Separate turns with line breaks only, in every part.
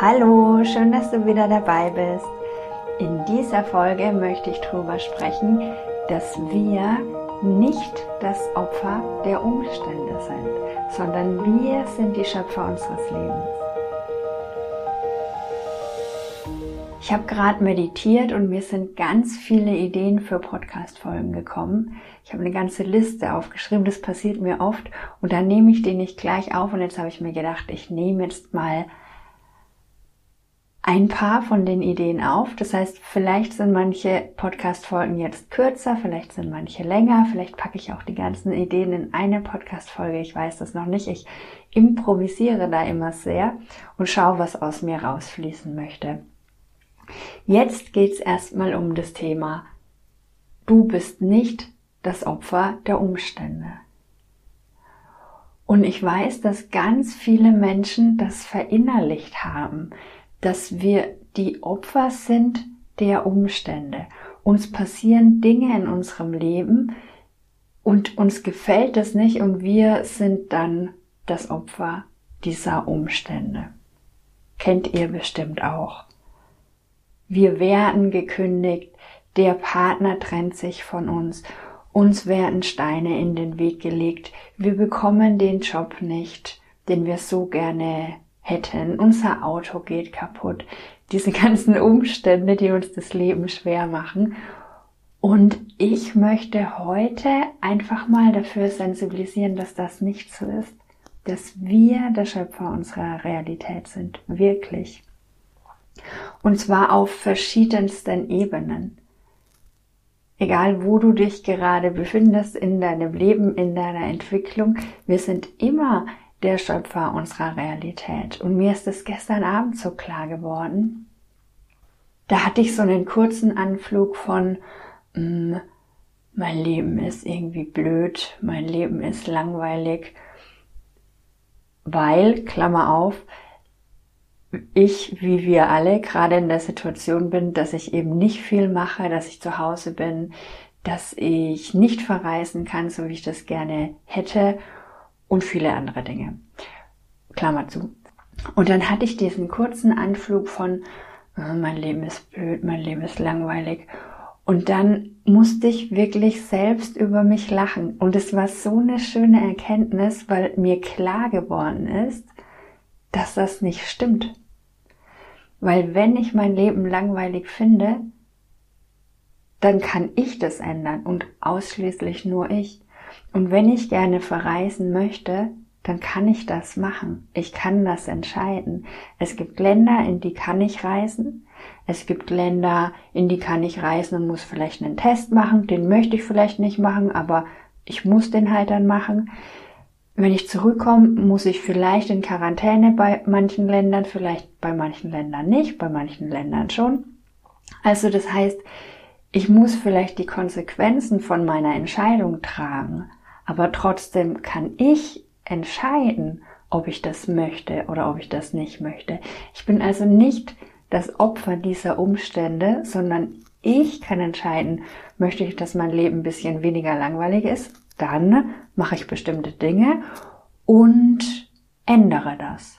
Hallo, schön, dass du wieder dabei bist. In dieser Folge möchte ich darüber sprechen, dass wir nicht das Opfer der Umstände sind, sondern wir sind die Schöpfer unseres Lebens. Ich habe gerade meditiert und mir sind ganz viele Ideen für Podcast-Folgen gekommen. Ich habe eine ganze Liste aufgeschrieben, das passiert mir oft und dann nehme ich die nicht gleich auf und jetzt habe ich mir gedacht, ich nehme jetzt mal ein paar von den Ideen auf. Das heißt, vielleicht sind manche Podcast-Folgen jetzt kürzer, vielleicht sind manche länger, vielleicht packe ich auch die ganzen Ideen in eine Podcast-Folge. Ich weiß das noch nicht. Ich improvisiere da immer sehr und schaue, was aus mir rausfließen möchte. Jetzt geht's erstmal um das Thema. Du bist nicht das Opfer der Umstände. Und ich weiß, dass ganz viele Menschen das verinnerlicht haben dass wir die Opfer sind der Umstände. Uns passieren Dinge in unserem Leben und uns gefällt es nicht und wir sind dann das Opfer dieser Umstände. Kennt ihr bestimmt auch. Wir werden gekündigt, der Partner trennt sich von uns, uns werden Steine in den Weg gelegt, wir bekommen den Job nicht, den wir so gerne hätten. Unser Auto geht kaputt. Diese ganzen Umstände, die uns das Leben schwer machen. Und ich möchte heute einfach mal dafür sensibilisieren, dass das nicht so ist. Dass wir der Schöpfer unserer Realität sind. Wirklich. Und zwar auf verschiedensten Ebenen. Egal wo du dich gerade befindest in deinem Leben, in deiner Entwicklung, wir sind immer der Schöpfer unserer Realität. Und mir ist es gestern Abend so klar geworden. Da hatte ich so einen kurzen Anflug von, mm, mein Leben ist irgendwie blöd, mein Leben ist langweilig, weil, Klammer auf, ich, wie wir alle, gerade in der Situation bin, dass ich eben nicht viel mache, dass ich zu Hause bin, dass ich nicht verreisen kann, so wie ich das gerne hätte und viele andere Dinge. Klammer zu. Und dann hatte ich diesen kurzen Anflug von, oh, mein Leben ist blöd, mein Leben ist langweilig. Und dann musste ich wirklich selbst über mich lachen. Und es war so eine schöne Erkenntnis, weil mir klar geworden ist, dass das nicht stimmt. Weil wenn ich mein Leben langweilig finde, dann kann ich das ändern und ausschließlich nur ich. Und wenn ich gerne verreisen möchte, dann kann ich das machen. Ich kann das entscheiden. Es gibt Länder, in die kann ich reisen. Es gibt Länder, in die kann ich reisen und muss vielleicht einen Test machen. Den möchte ich vielleicht nicht machen, aber ich muss den halt dann machen. Wenn ich zurückkomme, muss ich vielleicht in Quarantäne bei manchen Ländern, vielleicht bei manchen Ländern nicht, bei manchen Ländern schon. Also das heißt, ich muss vielleicht die Konsequenzen von meiner Entscheidung tragen. Aber trotzdem kann ich entscheiden, ob ich das möchte oder ob ich das nicht möchte. Ich bin also nicht das Opfer dieser Umstände, sondern ich kann entscheiden, möchte ich, dass mein Leben ein bisschen weniger langweilig ist, dann mache ich bestimmte Dinge und ändere das.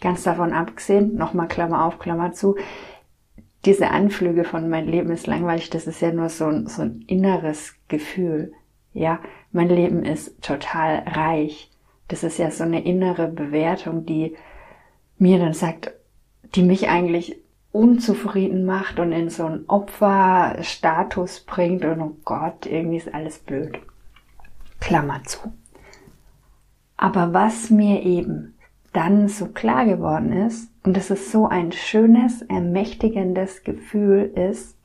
Ganz davon abgesehen, nochmal Klammer auf, Klammer zu, diese Anflüge von mein Leben ist langweilig, das ist ja nur so ein, so ein inneres Gefühl. Ja, mein Leben ist total reich. Das ist ja so eine innere Bewertung, die mir dann sagt, die mich eigentlich unzufrieden macht und in so einen Opferstatus bringt und oh Gott, irgendwie ist alles blöd. Klammer zu. Aber was mir eben dann so klar geworden ist, und das ist so ein schönes, ermächtigendes Gefühl ist,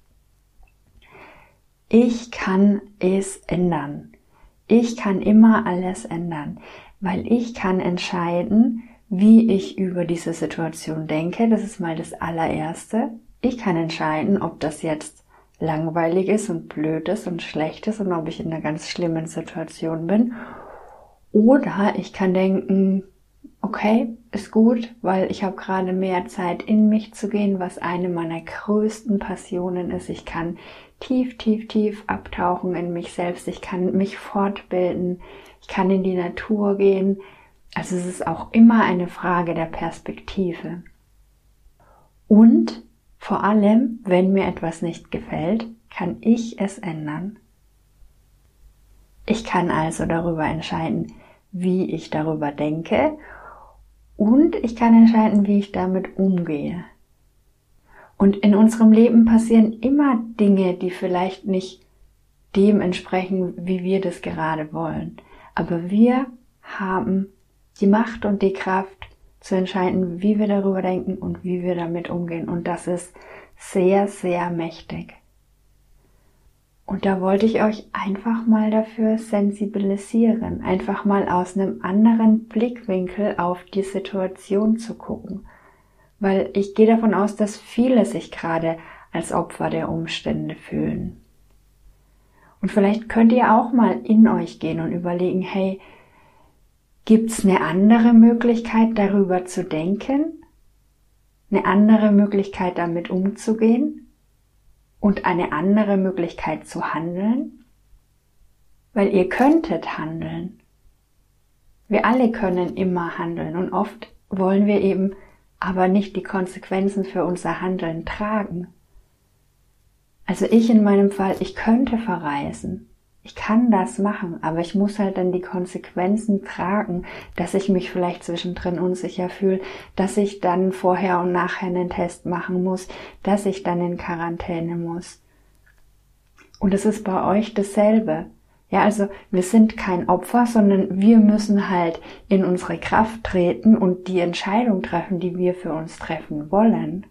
ich kann es ändern. Ich kann immer alles ändern, weil ich kann entscheiden, wie ich über diese Situation denke. Das ist mal das allererste. Ich kann entscheiden, ob das jetzt langweilig ist und blöd ist und schlecht ist und ob ich in einer ganz schlimmen Situation bin. Oder ich kann denken, okay, ist gut, weil ich habe gerade mehr Zeit in mich zu gehen, was eine meiner größten Passionen ist. Ich kann tief, tief, tief abtauchen in mich selbst. Ich kann mich fortbilden. Ich kann in die Natur gehen. Also es ist auch immer eine Frage der Perspektive. Und vor allem, wenn mir etwas nicht gefällt, kann ich es ändern. Ich kann also darüber entscheiden, wie ich darüber denke und ich kann entscheiden, wie ich damit umgehe. Und in unserem Leben passieren immer Dinge, die vielleicht nicht dem entsprechen, wie wir das gerade wollen. Aber wir haben die Macht und die Kraft zu entscheiden, wie wir darüber denken und wie wir damit umgehen. Und das ist sehr, sehr mächtig. Und da wollte ich euch einfach mal dafür sensibilisieren, einfach mal aus einem anderen Blickwinkel auf die Situation zu gucken. Weil ich gehe davon aus, dass viele sich gerade als Opfer der Umstände fühlen. Und vielleicht könnt ihr auch mal in euch gehen und überlegen, hey, gibt's eine andere Möglichkeit darüber zu denken? Eine andere Möglichkeit damit umzugehen? und eine andere Möglichkeit zu handeln? Weil ihr könntet handeln. Wir alle können immer handeln und oft wollen wir eben aber nicht die Konsequenzen für unser Handeln tragen. Also ich in meinem Fall, ich könnte verreisen. Ich kann das machen, aber ich muss halt dann die Konsequenzen tragen, dass ich mich vielleicht zwischendrin unsicher fühle, dass ich dann vorher und nachher einen Test machen muss, dass ich dann in Quarantäne muss. Und es ist bei euch dasselbe. Ja, also wir sind kein Opfer, sondern wir müssen halt in unsere Kraft treten und die Entscheidung treffen, die wir für uns treffen wollen.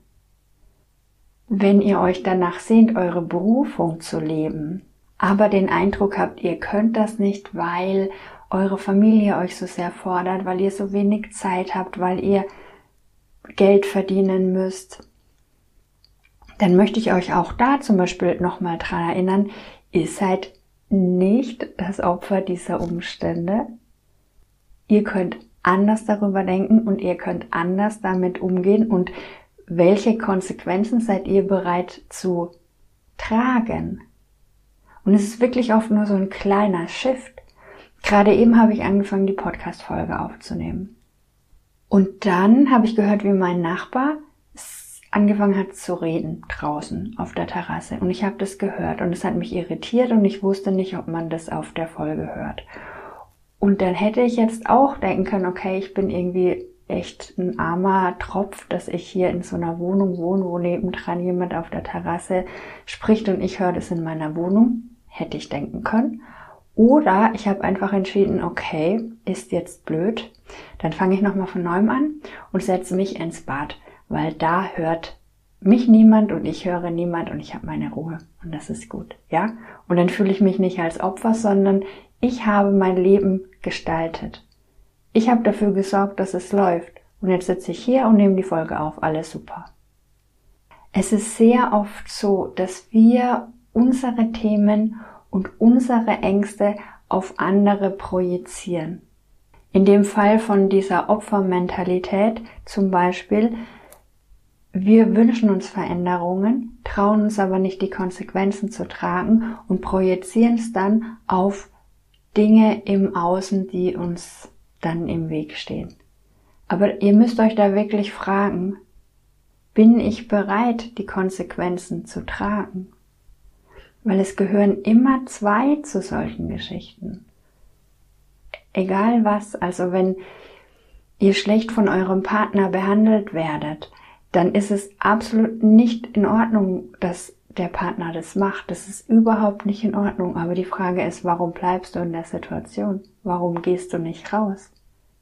Wenn ihr euch danach sehnt, eure Berufung zu leben, aber den Eindruck habt, ihr könnt das nicht, weil eure Familie euch so sehr fordert, weil ihr so wenig Zeit habt, weil ihr Geld verdienen müsst, dann möchte ich euch auch da zum Beispiel nochmal dran erinnern, ihr seid nicht das Opfer dieser Umstände. Ihr könnt anders darüber denken und ihr könnt anders damit umgehen und welche Konsequenzen seid ihr bereit zu tragen? Und es ist wirklich oft nur so ein kleiner Shift. Gerade eben habe ich angefangen, die Podcast-Folge aufzunehmen. Und dann habe ich gehört, wie mein Nachbar angefangen hat zu reden draußen auf der Terrasse. Und ich habe das gehört und es hat mich irritiert und ich wusste nicht, ob man das auf der Folge hört. Und dann hätte ich jetzt auch denken können, okay, ich bin irgendwie echt ein armer Tropf, dass ich hier in so einer Wohnung wohne, wo nebendran jemand auf der Terrasse spricht und ich höre das in meiner Wohnung hätte ich denken können. Oder ich habe einfach entschieden, okay, ist jetzt blöd, dann fange ich nochmal von neuem an und setze mich ins Bad, weil da hört mich niemand und ich höre niemand und ich habe meine Ruhe und das ist gut, ja? Und dann fühle ich mich nicht als Opfer, sondern ich habe mein Leben gestaltet. Ich habe dafür gesorgt, dass es läuft und jetzt sitze ich hier und nehme die Folge auf, alles super. Es ist sehr oft so, dass wir unsere Themen und unsere Ängste auf andere projizieren. In dem Fall von dieser Opfermentalität zum Beispiel, wir wünschen uns Veränderungen, trauen uns aber nicht die Konsequenzen zu tragen und projizieren es dann auf Dinge im Außen, die uns dann im Weg stehen. Aber ihr müsst euch da wirklich fragen, bin ich bereit, die Konsequenzen zu tragen? Weil es gehören immer zwei zu solchen Geschichten. Egal was, also wenn ihr schlecht von eurem Partner behandelt werdet, dann ist es absolut nicht in Ordnung, dass der Partner das macht. Das ist überhaupt nicht in Ordnung. Aber die Frage ist, warum bleibst du in der Situation? Warum gehst du nicht raus?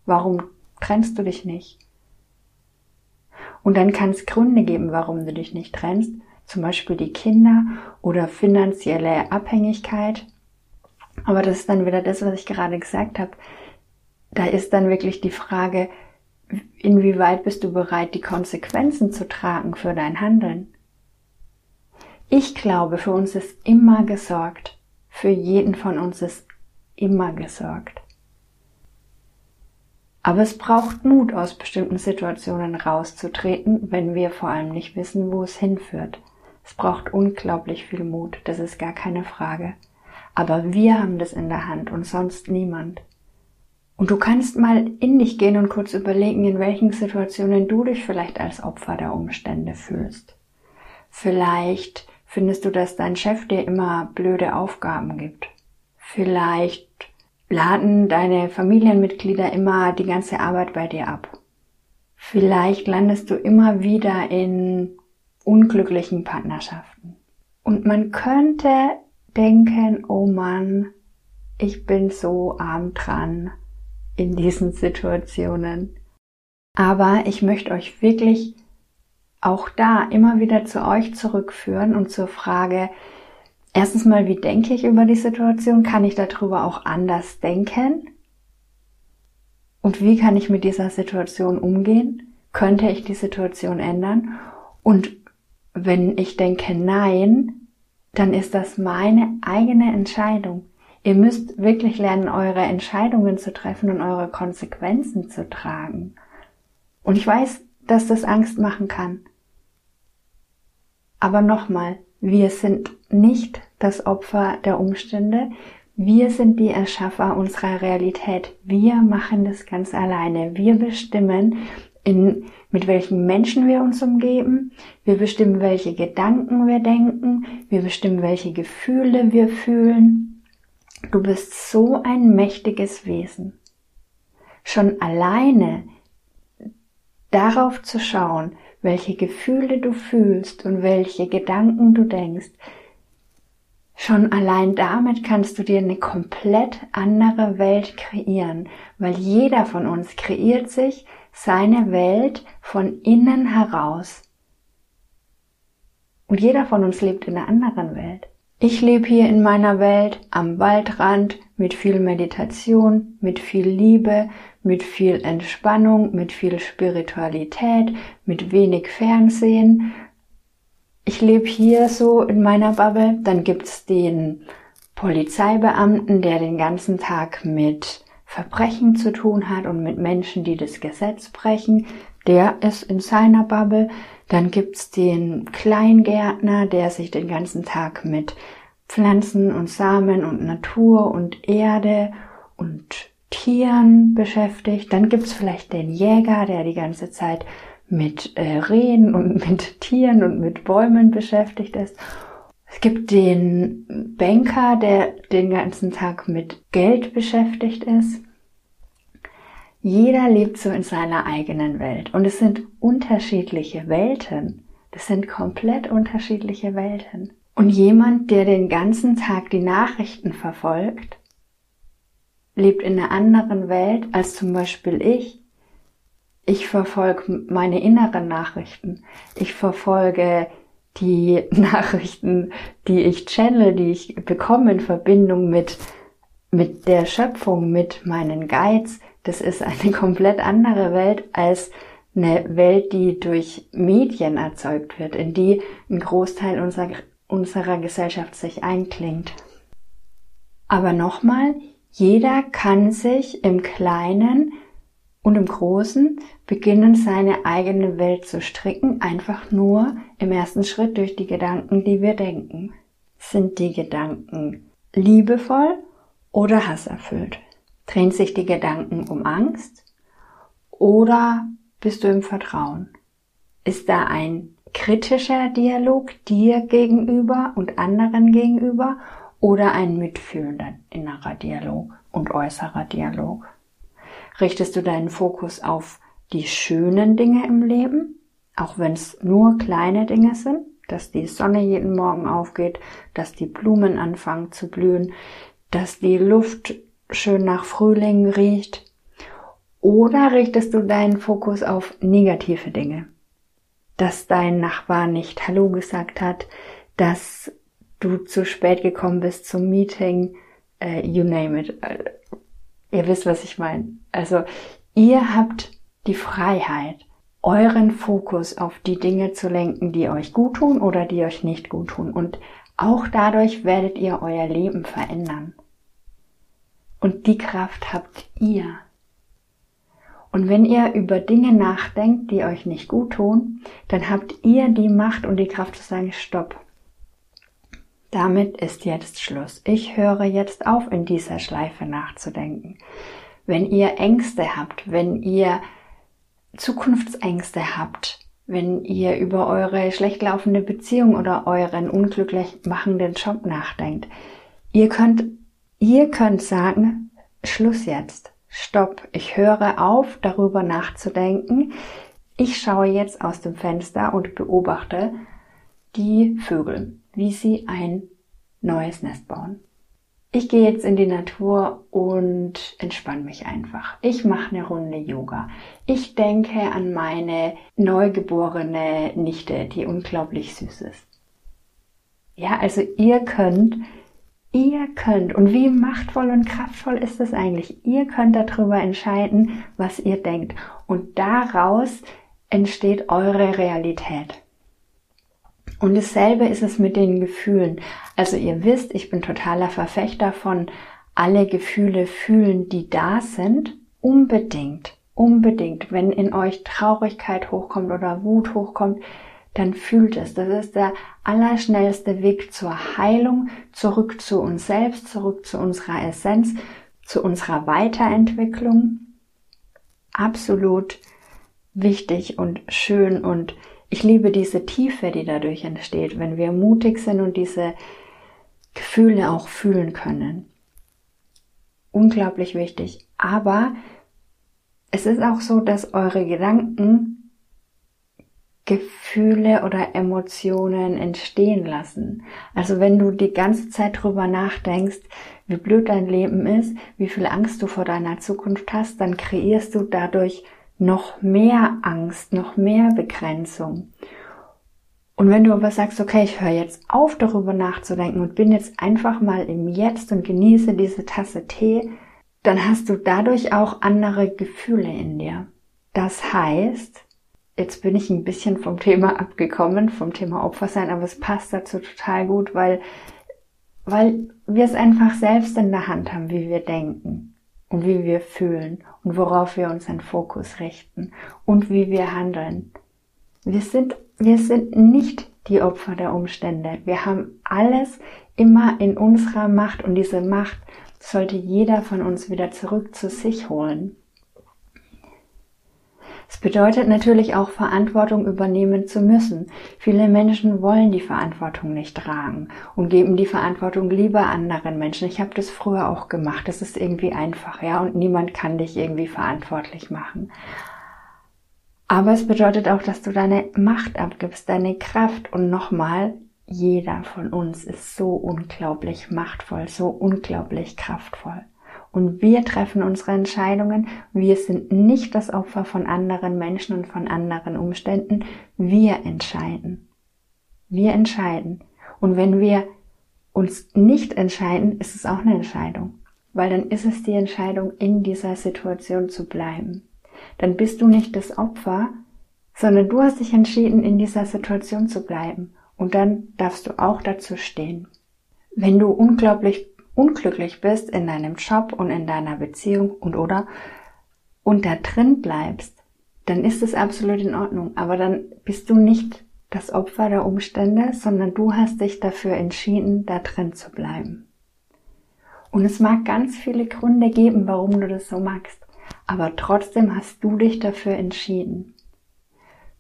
Warum trennst du dich nicht? Und dann kann es Gründe geben, warum du dich nicht trennst zum Beispiel die Kinder oder finanzielle Abhängigkeit. Aber das ist dann wieder das, was ich gerade gesagt habe. Da ist dann wirklich die Frage, inwieweit bist du bereit, die Konsequenzen zu tragen für dein Handeln? Ich glaube, für uns ist immer gesorgt. Für jeden von uns ist immer gesorgt. Aber es braucht Mut, aus bestimmten Situationen rauszutreten, wenn wir vor allem nicht wissen, wo es hinführt. Es braucht unglaublich viel Mut, das ist gar keine Frage. Aber wir haben das in der Hand und sonst niemand. Und du kannst mal in dich gehen und kurz überlegen, in welchen Situationen du dich vielleicht als Opfer der Umstände fühlst. Vielleicht findest du, dass dein Chef dir immer blöde Aufgaben gibt. Vielleicht laden deine Familienmitglieder immer die ganze Arbeit bei dir ab. Vielleicht landest du immer wieder in unglücklichen Partnerschaften. Und man könnte denken, oh Mann, ich bin so arm dran in diesen Situationen. Aber ich möchte euch wirklich auch da immer wieder zu euch zurückführen und zur Frage, erstens mal, wie denke ich über die Situation? Kann ich darüber auch anders denken? Und wie kann ich mit dieser Situation umgehen? Könnte ich die Situation ändern? Und wenn ich denke nein, dann ist das meine eigene Entscheidung. Ihr müsst wirklich lernen, eure Entscheidungen zu treffen und eure Konsequenzen zu tragen. Und ich weiß, dass das Angst machen kann. Aber nochmal, wir sind nicht das Opfer der Umstände. Wir sind die Erschaffer unserer Realität. Wir machen das ganz alleine. Wir bestimmen, in, mit welchen Menschen wir uns umgeben. Wir bestimmen, welche Gedanken wir denken. Wir bestimmen, welche Gefühle wir fühlen. Du bist so ein mächtiges Wesen. Schon alleine darauf zu schauen, welche Gefühle du fühlst und welche Gedanken du denkst, Schon allein damit kannst du dir eine komplett andere Welt kreieren, weil jeder von uns kreiert sich seine Welt von innen heraus. Und jeder von uns lebt in einer anderen Welt. Ich lebe hier in meiner Welt am Waldrand mit viel Meditation, mit viel Liebe, mit viel Entspannung, mit viel Spiritualität, mit wenig Fernsehen. Ich lebe hier so in meiner Bubble. Dann gibt's den Polizeibeamten, der den ganzen Tag mit Verbrechen zu tun hat und mit Menschen, die das Gesetz brechen, der ist in seiner Bubble. Dann gibt's den Kleingärtner, der sich den ganzen Tag mit Pflanzen und Samen und Natur und Erde und Tieren beschäftigt. Dann gibt's vielleicht den Jäger, der die ganze Zeit mit äh, Rehen und mit Tieren und mit Bäumen beschäftigt ist. Es gibt den Banker, der den ganzen Tag mit Geld beschäftigt ist. Jeder lebt so in seiner eigenen Welt und es sind unterschiedliche Welten. Das sind komplett unterschiedliche Welten. Und jemand, der den ganzen Tag die Nachrichten verfolgt, lebt in einer anderen Welt als zum Beispiel ich. Ich verfolge meine inneren Nachrichten. Ich verfolge die Nachrichten, die ich channel, die ich bekomme in Verbindung mit, mit der Schöpfung, mit meinen Guides. Das ist eine komplett andere Welt als eine Welt, die durch Medien erzeugt wird, in die ein Großteil unserer, unserer Gesellschaft sich einklingt. Aber nochmal, jeder kann sich im Kleinen und im Großen beginnen, seine eigene Welt zu stricken, einfach nur im ersten Schritt durch die Gedanken, die wir denken. Sind die Gedanken liebevoll oder hasserfüllt? Drehen sich die Gedanken um Angst oder bist du im Vertrauen? Ist da ein kritischer Dialog dir gegenüber und anderen gegenüber oder ein mitfühlender innerer Dialog und äußerer Dialog? Richtest du deinen Fokus auf die schönen Dinge im Leben, auch wenn es nur kleine Dinge sind, dass die Sonne jeden Morgen aufgeht, dass die Blumen anfangen zu blühen, dass die Luft schön nach Frühling riecht? Oder richtest du deinen Fokus auf negative Dinge? Dass dein Nachbar nicht Hallo gesagt hat, dass du zu spät gekommen bist zum Meeting, uh, you name it. Ihr wisst, was ich meine. Also ihr habt die Freiheit, euren Fokus auf die Dinge zu lenken, die euch gut tun oder die euch nicht gut tun. Und auch dadurch werdet ihr euer Leben verändern. Und die Kraft habt ihr. Und wenn ihr über Dinge nachdenkt, die euch nicht gut tun, dann habt ihr die Macht und die Kraft zu sagen, stopp. Damit ist jetzt Schluss. Ich höre jetzt auf, in dieser Schleife nachzudenken. wenn ihr Ängste habt, wenn ihr Zukunftsängste habt, wenn ihr über eure schlecht laufende Beziehung oder euren unglücklich machenden Job nachdenkt. Ihr könnt, ihr könnt sagen, Schluss jetzt. Stopp. Ich höre auf, darüber nachzudenken. Ich schaue jetzt aus dem Fenster und beobachte die Vögel, wie sie ein neues Nest bauen. Ich gehe jetzt in die Natur und entspanne mich einfach. Ich mache eine Runde Yoga. Ich denke an meine neugeborene Nichte, die unglaublich süß ist. Ja, also ihr könnt, ihr könnt, und wie machtvoll und kraftvoll ist es eigentlich? Ihr könnt darüber entscheiden, was ihr denkt. Und daraus entsteht eure Realität. Und dasselbe ist es mit den Gefühlen. Also ihr wisst, ich bin totaler Verfechter von alle Gefühle fühlen, die da sind. Unbedingt, unbedingt. Wenn in euch Traurigkeit hochkommt oder Wut hochkommt, dann fühlt es. Das ist der allerschnellste Weg zur Heilung, zurück zu uns selbst, zurück zu unserer Essenz, zu unserer Weiterentwicklung. Absolut wichtig und schön und ich liebe diese Tiefe, die dadurch entsteht, wenn wir mutig sind und diese Gefühle auch fühlen können. Unglaublich wichtig. Aber es ist auch so, dass eure Gedanken Gefühle oder Emotionen entstehen lassen. Also wenn du die ganze Zeit drüber nachdenkst, wie blöd dein Leben ist, wie viel Angst du vor deiner Zukunft hast, dann kreierst du dadurch noch mehr Angst, noch mehr Begrenzung. Und wenn du aber sagst, okay, ich höre jetzt auf, darüber nachzudenken und bin jetzt einfach mal im Jetzt und genieße diese Tasse Tee, dann hast du dadurch auch andere Gefühle in dir. Das heißt, jetzt bin ich ein bisschen vom Thema abgekommen, vom Thema Opfer sein, aber es passt dazu total gut, weil, weil wir es einfach selbst in der Hand haben, wie wir denken und wie wir fühlen und worauf wir unseren Fokus richten und wie wir handeln. Wir sind, wir sind nicht die Opfer der Umstände. Wir haben alles immer in unserer Macht und diese Macht sollte jeder von uns wieder zurück zu sich holen. Es bedeutet natürlich auch Verantwortung übernehmen zu müssen. Viele Menschen wollen die Verantwortung nicht tragen und geben die Verantwortung lieber anderen Menschen. Ich habe das früher auch gemacht. Das ist irgendwie einfach, ja, und niemand kann dich irgendwie verantwortlich machen. Aber es bedeutet auch, dass du deine Macht abgibst, deine Kraft und nochmal, jeder von uns ist so unglaublich machtvoll, so unglaublich kraftvoll und wir treffen unsere Entscheidungen. Wir sind nicht das Opfer von anderen Menschen und von anderen Umständen. Wir entscheiden. Wir entscheiden. Und wenn wir uns nicht entscheiden, ist es auch eine Entscheidung. Weil dann ist es die Entscheidung, in dieser Situation zu bleiben. Dann bist du nicht das Opfer, sondern du hast dich entschieden, in dieser Situation zu bleiben. Und dann darfst du auch dazu stehen. Wenn du unglaublich unglücklich bist in deinem Job und in deiner Beziehung und oder und da drin bleibst, dann ist es absolut in Ordnung. Aber dann bist du nicht das Opfer der Umstände, sondern du hast dich dafür entschieden, da drin zu bleiben. Und es mag ganz viele Gründe geben, warum du das so magst. Aber trotzdem hast du dich dafür entschieden.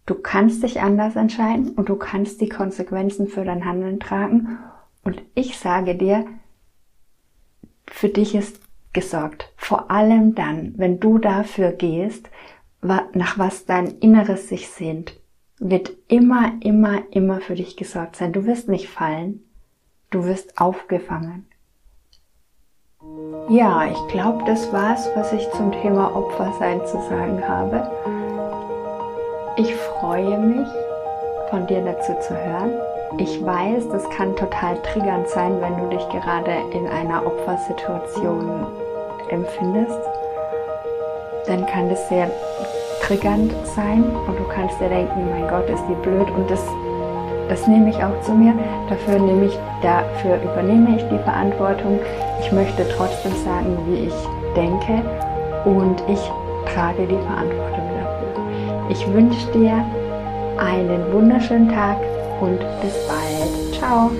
Du kannst dich anders entscheiden und du kannst die Konsequenzen für dein Handeln tragen. Und ich sage dir, für dich ist gesorgt. Vor allem dann, wenn du dafür gehst, nach was dein Inneres sich sehnt, wird immer, immer, immer für dich gesorgt sein. Du wirst nicht fallen. Du wirst aufgefangen. Ja, ich glaube, das war's, was ich zum Thema Opfersein zu sagen habe. Ich freue mich, von dir dazu zu hören. Ich weiß, das kann total triggernd sein, wenn du dich gerade in einer Opfersituation empfindest. Dann kann das sehr triggernd sein und du kannst dir denken, mein Gott, ist die blöd und das, das nehme ich auch zu mir. Dafür, nehme ich, dafür übernehme ich die Verantwortung. Ich möchte trotzdem sagen, wie ich denke und ich trage die Verantwortung dafür. Ich wünsche dir einen wunderschönen Tag und bis bald. Ciao.